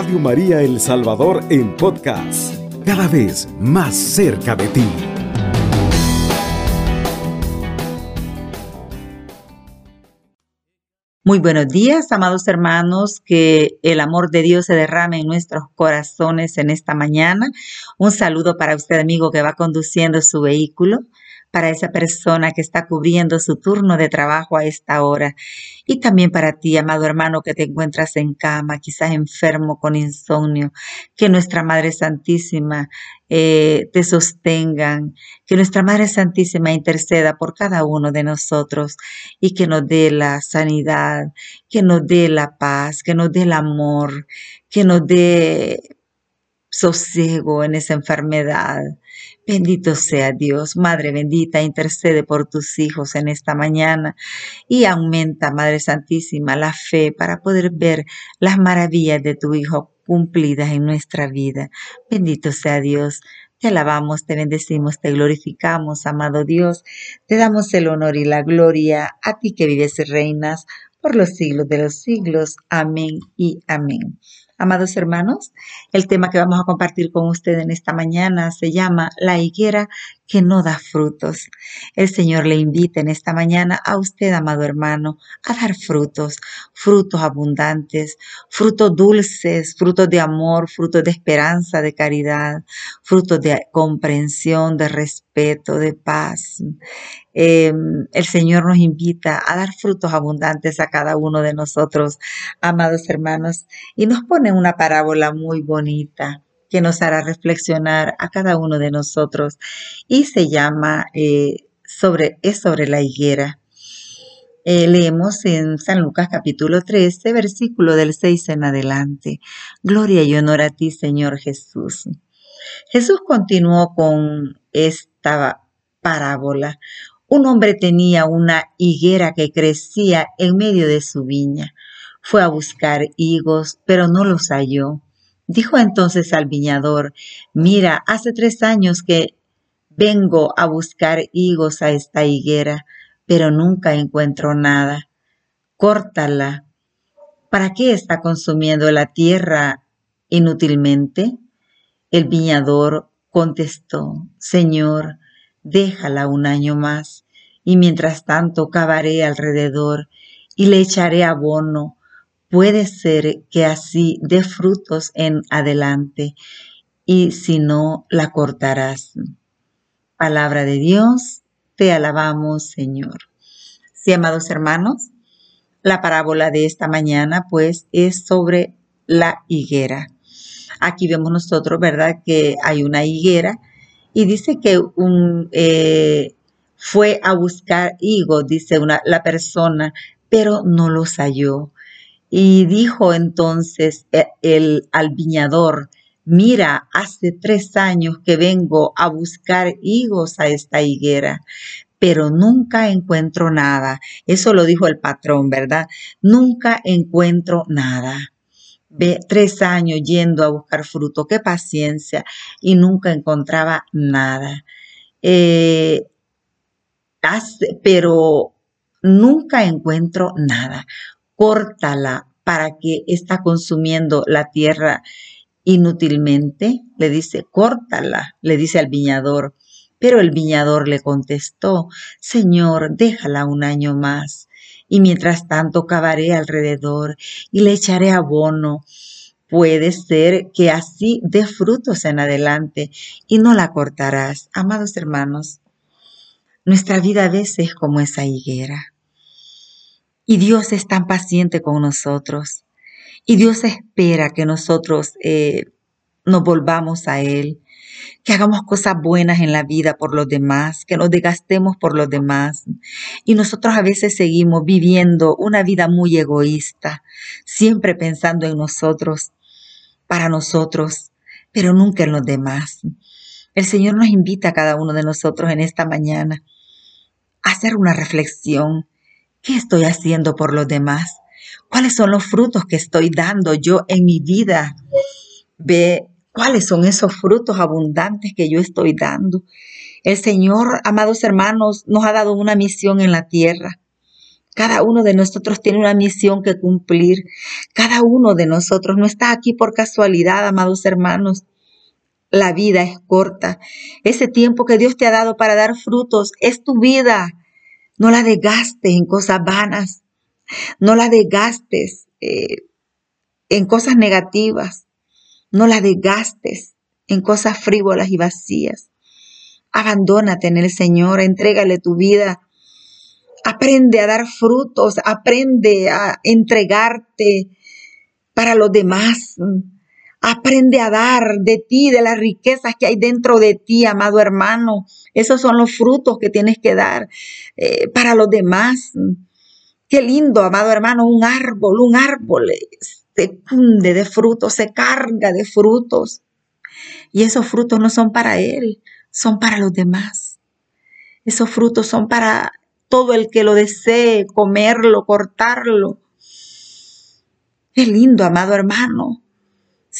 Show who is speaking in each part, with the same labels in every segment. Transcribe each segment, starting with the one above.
Speaker 1: Radio María El Salvador en podcast, cada vez más cerca de ti.
Speaker 2: Muy buenos días, amados hermanos, que el amor de Dios se derrame en nuestros corazones en esta mañana. Un saludo para usted, amigo, que va conduciendo su vehículo para esa persona que está cubriendo su turno de trabajo a esta hora. Y también para ti, amado hermano, que te encuentras en cama, quizás enfermo con insomnio. Que nuestra Madre Santísima eh, te sostengan, que nuestra Madre Santísima interceda por cada uno de nosotros y que nos dé la sanidad, que nos dé la paz, que nos dé el amor, que nos dé sosiego en esa enfermedad. Bendito sea Dios, Madre bendita, intercede por tus hijos en esta mañana y aumenta, Madre Santísima, la fe para poder ver las maravillas de tu Hijo cumplidas en nuestra vida. Bendito sea Dios. Te alabamos, te bendecimos, te glorificamos, amado Dios. Te damos el honor y la gloria a ti que vives y reinas por los siglos de los siglos. Amén y amén. Amados hermanos, el tema que vamos a compartir con ustedes en esta mañana se llama La higuera que no da frutos. El Señor le invita en esta mañana a usted, amado hermano, a dar frutos, frutos abundantes, frutos dulces, frutos de amor, frutos de esperanza, de caridad, frutos de comprensión, de respeto, de paz. Em, el Señor nos invita a dar frutos abundantes a cada uno de nosotros, amados hermanos, y nos pone una parábola muy bonita que nos hará reflexionar a cada uno de nosotros y se llama eh, sobre, es sobre la higuera. Eh, leemos en San Lucas capítulo 13, versículo del 6 en adelante. Gloria y honor a ti, Señor Jesús. Jesús continuó con esta parábola. Un hombre tenía una higuera que crecía en medio de su viña. Fue a buscar higos, pero no los halló. Dijo entonces al viñador, mira, hace tres años que vengo a buscar higos a esta higuera, pero nunca encuentro nada. Córtala. ¿Para qué está consumiendo la tierra inútilmente? El viñador contestó, Señor, déjala un año más, y mientras tanto cavaré alrededor y le echaré abono puede ser que así dé frutos en adelante y si no, la cortarás. Palabra de Dios, te alabamos Señor. Sí, amados hermanos, la parábola de esta mañana pues es sobre la higuera. Aquí vemos nosotros, ¿verdad? Que hay una higuera y dice que un, eh, fue a buscar higos, dice una, la persona, pero no los halló. Y dijo entonces e, el, al viñador, mira, hace tres años que vengo a buscar higos a esta higuera, pero nunca encuentro nada. Eso lo dijo el patrón, ¿verdad? Nunca encuentro nada. Ve tres años yendo a buscar fruto, qué paciencia, y nunca encontraba nada. Eh, pero nunca encuentro nada córtala para que está consumiendo la tierra inútilmente. Le dice, córtala, le dice al viñador. Pero el viñador le contestó, Señor, déjala un año más, y mientras tanto cavaré alrededor y le echaré abono. Puede ser que así dé frutos en adelante y no la cortarás. Amados hermanos, nuestra vida a veces es como esa higuera. Y Dios es tan paciente con nosotros. Y Dios espera que nosotros eh, nos volvamos a Él, que hagamos cosas buenas en la vida por los demás, que nos desgastemos por los demás. Y nosotros a veces seguimos viviendo una vida muy egoísta, siempre pensando en nosotros, para nosotros, pero nunca en los demás. El Señor nos invita a cada uno de nosotros en esta mañana a hacer una reflexión ¿Qué estoy haciendo por los demás? ¿Cuáles son los frutos que estoy dando yo en mi vida? Ve cuáles son esos frutos abundantes que yo estoy dando. El Señor, amados hermanos, nos ha dado una misión en la tierra. Cada uno de nosotros tiene una misión que cumplir. Cada uno de nosotros no está aquí por casualidad, amados hermanos. La vida es corta. Ese tiempo que Dios te ha dado para dar frutos es tu vida. No la desgastes en cosas vanas. No la desgastes eh, en cosas negativas. No la desgastes en cosas frívolas y vacías. Abandónate en el Señor, entrégale tu vida. Aprende a dar frutos, aprende a entregarte para los demás. Aprende a dar de ti, de las riquezas que hay dentro de ti, amado hermano. Esos son los frutos que tienes que dar eh, para los demás. Qué lindo, amado hermano, un árbol, un árbol se cunde de frutos, se carga de frutos. Y esos frutos no son para él, son para los demás. Esos frutos son para todo el que lo desee, comerlo, cortarlo. Qué lindo, amado hermano.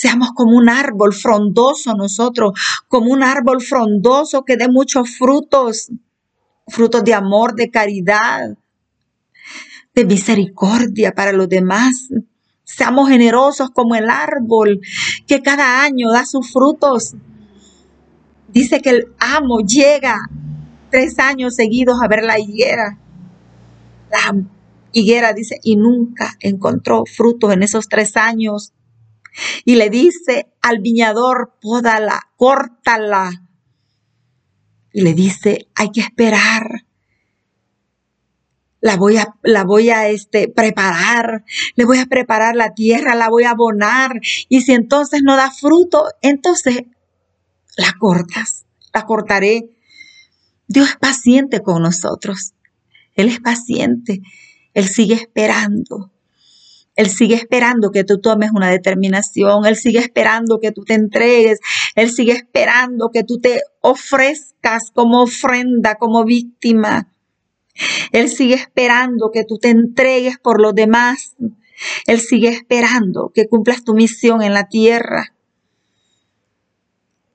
Speaker 2: Seamos como un árbol frondoso nosotros, como un árbol frondoso que dé muchos frutos, frutos de amor, de caridad, de misericordia para los demás. Seamos generosos como el árbol que cada año da sus frutos. Dice que el amo llega tres años seguidos a ver la higuera. La higuera dice, y nunca encontró frutos en esos tres años y le dice al viñador, pódala, córtala. Y le dice, hay que esperar. La voy a, la voy a este, preparar, le voy a preparar la tierra, la voy a abonar. Y si entonces no da fruto, entonces la cortas, la cortaré. Dios es paciente con nosotros. Él es paciente. Él sigue esperando. Él sigue esperando que tú tomes una determinación, Él sigue esperando que tú te entregues, Él sigue esperando que tú te ofrezcas como ofrenda, como víctima. Él sigue esperando que tú te entregues por los demás. Él sigue esperando que cumplas tu misión en la tierra.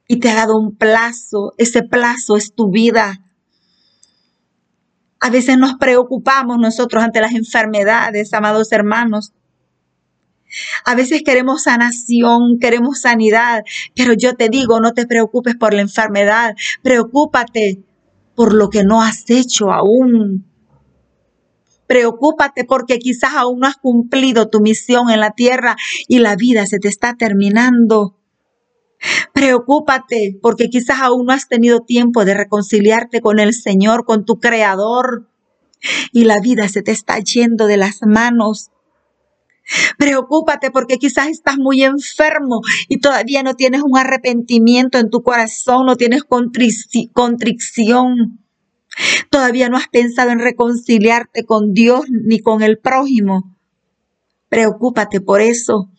Speaker 2: Y te ha dado un plazo. Ese plazo es tu vida. A veces nos preocupamos nosotros ante las enfermedades, amados hermanos. A veces queremos sanación, queremos sanidad, pero yo te digo, no te preocupes por la enfermedad, preocúpate por lo que no has hecho aún. Preocúpate porque quizás aún no has cumplido tu misión en la tierra y la vida se te está terminando. Preocúpate porque quizás aún no has tenido tiempo de reconciliarte con el Señor, con tu Creador, y la vida se te está yendo de las manos. Preocúpate porque quizás estás muy enfermo y todavía no tienes un arrepentimiento en tu corazón, no tienes contrición. Todavía no has pensado en reconciliarte con Dios ni con el prójimo. Preocúpate por eso.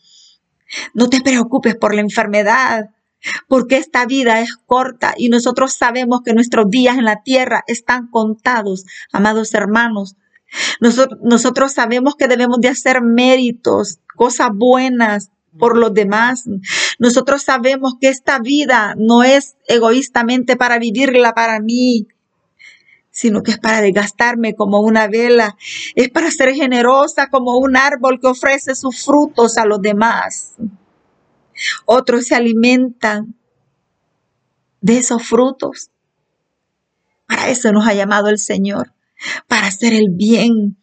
Speaker 2: No te preocupes por la enfermedad, porque esta vida es corta y nosotros sabemos que nuestros días en la tierra están contados, amados hermanos. Nosotros, sabemos que debemos de hacer méritos, cosas buenas por los demás. Nosotros sabemos que esta vida no es egoístamente para vivirla para mí, sino que es para desgastarme como una vela, es para ser generosa como un árbol que ofrece sus frutos a los demás. Otros se alimentan de esos frutos. Para eso nos ha llamado el Señor para hacer el bien,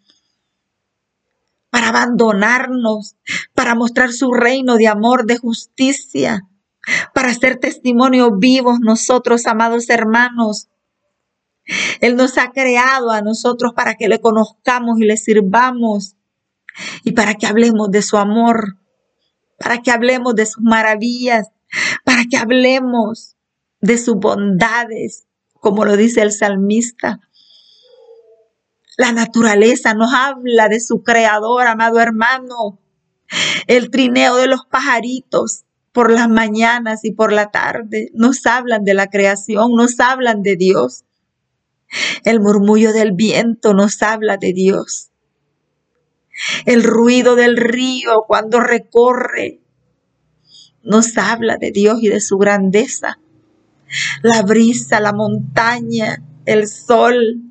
Speaker 2: para abandonarnos, para mostrar su reino de amor, de justicia, para ser testimonios vivos nosotros, amados hermanos. Él nos ha creado a nosotros para que le conozcamos y le sirvamos y para que hablemos de su amor, para que hablemos de sus maravillas, para que hablemos de sus bondades, como lo dice el salmista. La naturaleza nos habla de su creador, amado hermano. El trineo de los pajaritos por las mañanas y por la tarde nos hablan de la creación, nos hablan de Dios. El murmullo del viento nos habla de Dios. El ruido del río cuando recorre nos habla de Dios y de su grandeza. La brisa, la montaña, el sol,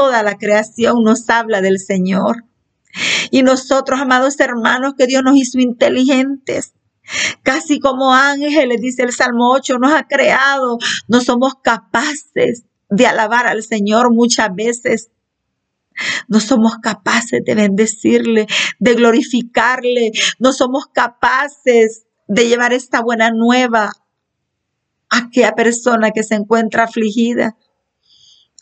Speaker 2: toda la creación nos habla del Señor. Y nosotros, amados hermanos, que Dios nos hizo inteligentes, casi como ángeles, dice el Salmo 8, nos ha creado, no somos capaces de alabar al Señor muchas veces. No somos capaces de bendecirle, de glorificarle, no somos capaces de llevar esta buena nueva a aquella persona que se encuentra afligida,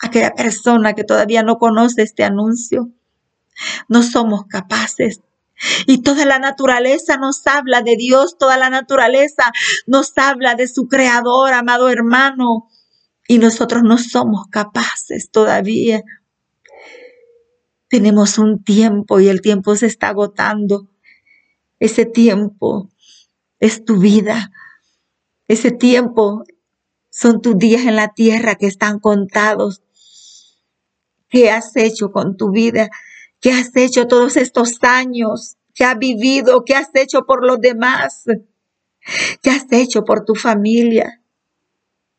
Speaker 2: aquella persona que todavía no conoce este anuncio. No somos capaces. Y toda la naturaleza nos habla de Dios, toda la naturaleza nos habla de su creador, amado hermano. Y nosotros no somos capaces todavía. Tenemos un tiempo y el tiempo se está agotando. Ese tiempo es tu vida. Ese tiempo son tus días en la tierra que están contados. ¿Qué has hecho con tu vida? ¿Qué has hecho todos estos años? ¿Qué has vivido? ¿Qué has hecho por los demás? ¿Qué has hecho por tu familia?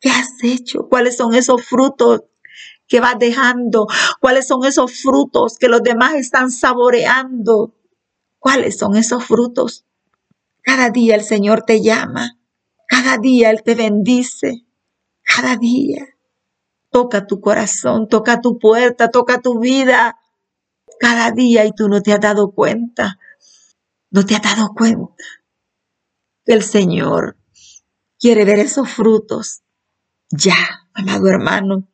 Speaker 2: ¿Qué has hecho? ¿Cuáles son esos frutos que vas dejando? ¿Cuáles son esos frutos que los demás están saboreando? ¿Cuáles son esos frutos? Cada día el Señor te llama. Cada día Él te bendice. Cada día. Toca tu corazón, toca tu puerta, toca tu vida cada día y tú no te has dado cuenta, no te has dado cuenta que el Señor quiere ver esos frutos. Ya, amado hermano,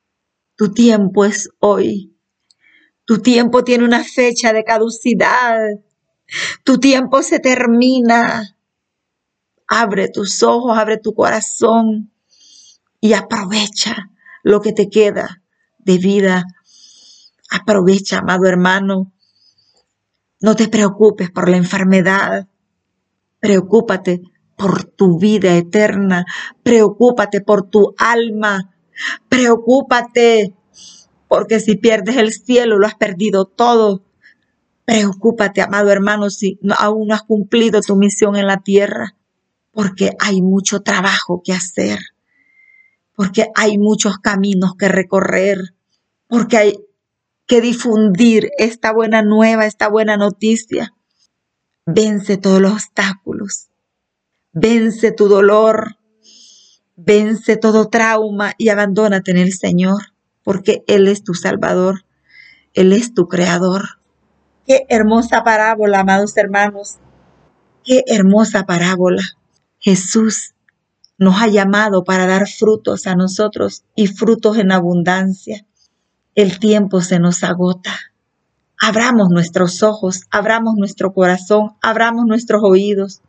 Speaker 2: tu tiempo es hoy. Tu tiempo tiene una fecha de caducidad. Tu tiempo se termina. Abre tus ojos, abre tu corazón y aprovecha lo que te queda de vida Aprovecha, amado hermano. No te preocupes por la enfermedad. Preocúpate por tu vida eterna. Preocúpate por tu alma. Preocúpate porque si pierdes el cielo lo has perdido todo. Preocúpate, amado hermano, si aún no has cumplido tu misión en la tierra, porque hay mucho trabajo que hacer, porque hay muchos caminos que recorrer, porque hay que difundir esta buena nueva, esta buena noticia. Vence todos los obstáculos, vence tu dolor, vence todo trauma y abandónate en el Señor, porque Él es tu Salvador, Él es tu Creador. Qué hermosa parábola, amados hermanos, qué hermosa parábola. Jesús nos ha llamado para dar frutos a nosotros y frutos en abundancia el tiempo se nos agota. Abramos nuestros ojos, abramos nuestro corazón, abramos nuestros oídos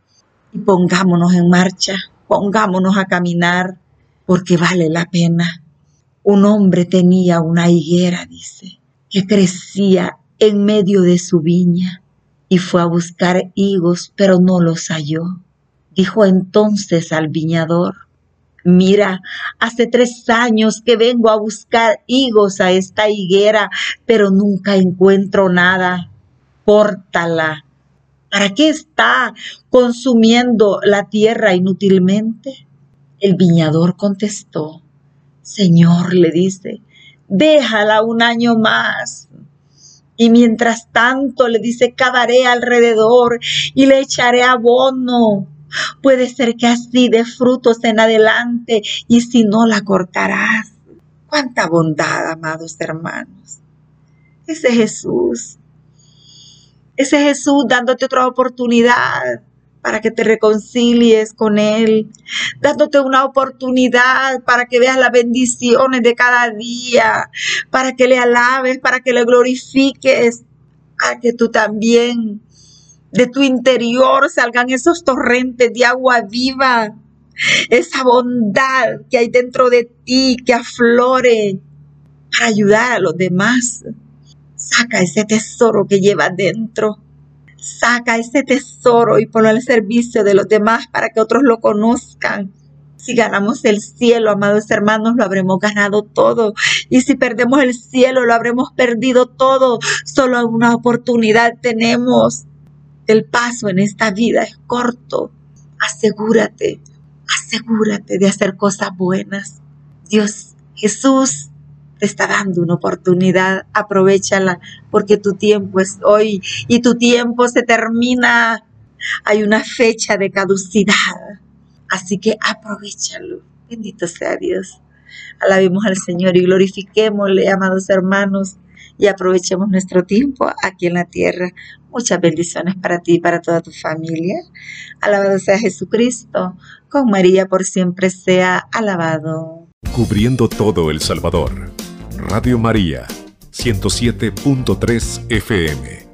Speaker 2: y pongámonos en marcha, pongámonos a caminar, porque vale la pena. Un hombre tenía una higuera, dice, que crecía en medio de su viña y fue a buscar higos, pero no los halló. Dijo entonces al viñador, Mira, hace tres años que vengo a buscar higos a esta higuera, pero nunca encuentro nada. Córtala. ¿Para qué está consumiendo la tierra inútilmente? El viñador contestó, Señor, le dice, déjala un año más. Y mientras tanto le dice, cavaré alrededor y le echaré abono Puede ser que así de frutos en adelante y si no la cortarás. Cuánta bondad, amados hermanos. Ese Jesús. Ese Jesús dándote otra oportunidad para que te reconcilies con Él, dándote una oportunidad para que veas las bendiciones de cada día, para que le alabes, para que le glorifiques, para que tú también de tu interior salgan esos torrentes de agua viva, esa bondad que hay dentro de ti, que aflore para ayudar a los demás. Saca ese tesoro que llevas dentro. Saca ese tesoro y ponlo al servicio de los demás para que otros lo conozcan. Si ganamos el cielo, amados hermanos, lo habremos ganado todo. Y si perdemos el cielo, lo habremos perdido todo. Solo una oportunidad tenemos el paso en esta vida es corto. Asegúrate, asegúrate de hacer cosas buenas. Dios, Jesús, te está dando una oportunidad, aprovechala, porque tu tiempo es hoy y tu tiempo se termina. Hay una fecha de caducidad, así que aprovechalo. Bendito sea Dios. Alabemos al Señor y glorifiquémosle, amados hermanos, y aprovechemos nuestro tiempo aquí en la tierra. Muchas bendiciones para ti y para toda tu familia. Alabado sea Jesucristo. Con María por siempre sea alabado.
Speaker 1: Cubriendo todo El Salvador. Radio María, 107.3 FM.